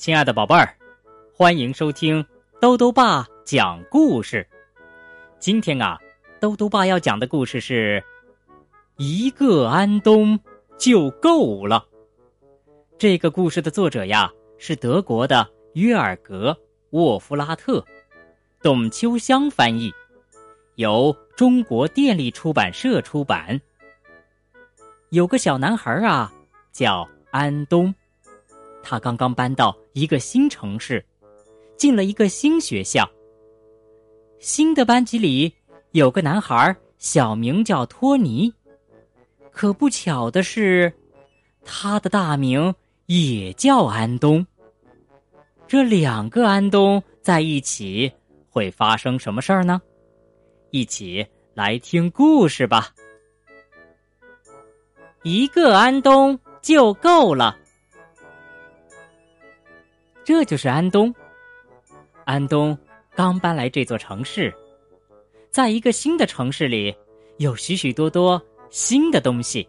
亲爱的宝贝儿，欢迎收听兜兜爸讲故事。今天啊，兜兜爸要讲的故事是一个安东就够了。这个故事的作者呀是德国的约尔格·沃夫拉特，董秋香翻译，由中国电力出版社出版。有个小男孩啊，叫安东。他刚刚搬到一个新城市，进了一个新学校。新的班级里有个男孩，小名叫托尼。可不巧的是，他的大名也叫安东。这两个安东在一起会发生什么事儿呢？一起来听故事吧。一个安东就够了。这就是安东。安东刚搬来这座城市，在一个新的城市里，有许许多多新的东西：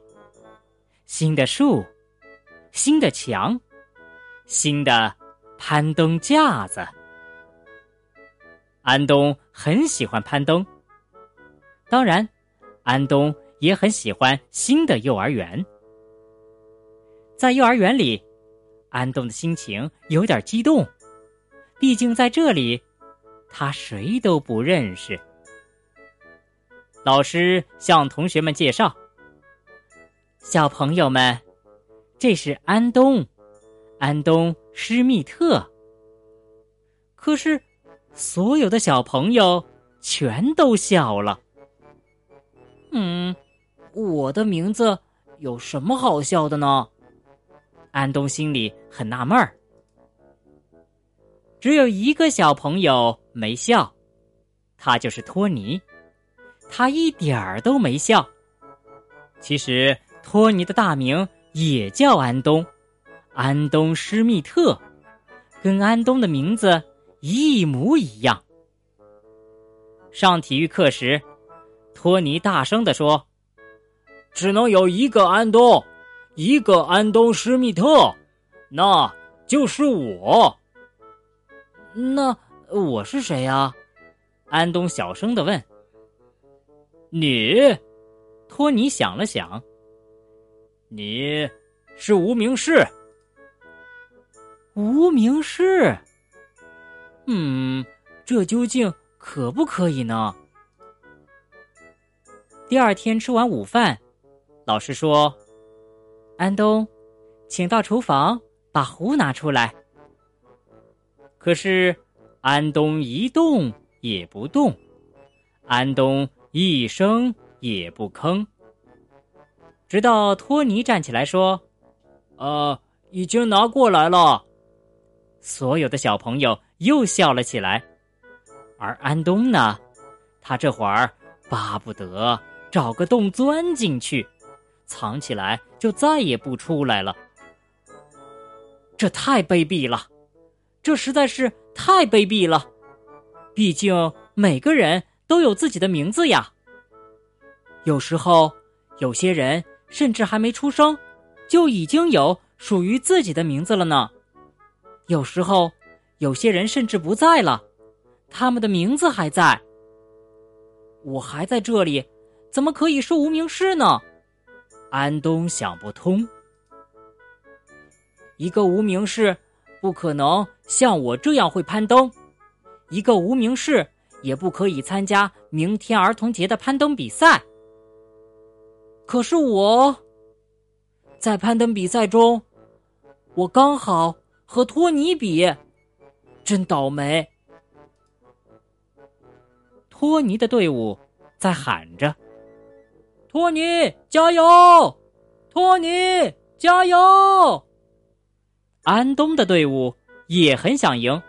新的树、新的墙、新的攀登架子。安东很喜欢攀登，当然，安东也很喜欢新的幼儿园。在幼儿园里。安东的心情有点激动，毕竟在这里，他谁都不认识。老师向同学们介绍：“小朋友们，这是安东，安东施密特。”可是，所有的小朋友全都笑了。嗯，我的名字有什么好笑的呢？安东心里很纳闷儿，只有一个小朋友没笑，他就是托尼，他一点儿都没笑。其实托尼的大名也叫安东，安东施密特，跟安东的名字一模一样。上体育课时，托尼大声地说：“只能有一个安东。”一个安东施密特，那就是我。那我是谁呀？安东小声的问。你，托尼想了想。你是无名氏。无名氏。嗯，这究竟可不可以呢？第二天吃完午饭，老师说。安东，请到厨房把壶拿出来。可是，安东一动也不动，安东一声也不吭。直到托尼站起来说：“呃，已经拿过来了。”所有的小朋友又笑了起来。而安东呢，他这会儿巴不得找个洞钻进去。藏起来就再也不出来了，这太卑鄙了，这实在是太卑鄙了。毕竟每个人都有自己的名字呀。有时候，有些人甚至还没出生，就已经有属于自己的名字了呢。有时候，有些人甚至不在了，他们的名字还在。我还在这里，怎么可以是无名氏呢？安东想不通，一个无名氏不可能像我这样会攀登，一个无名氏也不可以参加明天儿童节的攀登比赛。可是我在攀登比赛中，我刚好和托尼比，真倒霉。托尼的队伍在喊着。托尼，加油！托尼，加油！安东的队伍也很想赢，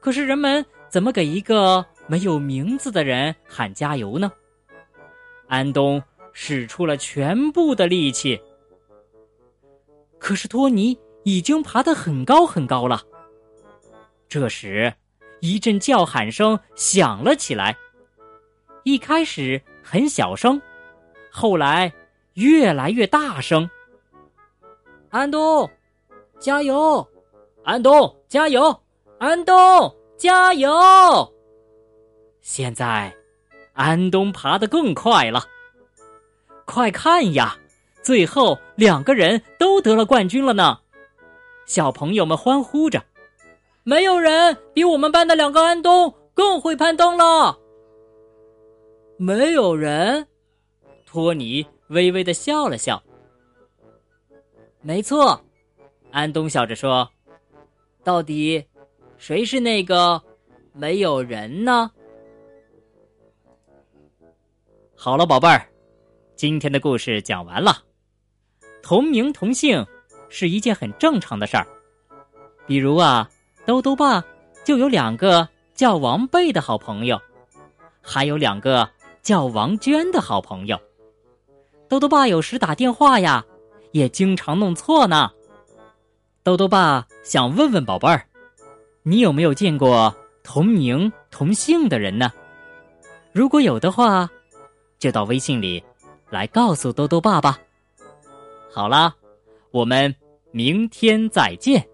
可是人们怎么给一个没有名字的人喊加油呢？安东使出了全部的力气，可是托尼已经爬得很高很高了。这时，一阵叫喊声响了起来，一开始很小声。后来，越来越大声。安东，加油！安东加油！安东加油！现在，安东爬得更快了。快看呀，最后两个人都得了冠军了呢！小朋友们欢呼着。没有人比我们班的两个安东更会攀登了。没有人，托尼微微的笑了笑。没错，安东笑着说：“到底谁是那个没有人呢？”好了，宝贝儿，今天的故事讲完了。同名同姓是一件很正常的事儿，比如啊，兜兜爸就有两个叫王贝的好朋友，还有两个叫王娟的好朋友。兜兜爸有时打电话呀。也经常弄错呢。豆豆爸想问问宝贝儿，你有没有见过同名同姓的人呢？如果有的话，就到微信里来告诉豆豆爸吧。好啦，我们明天再见。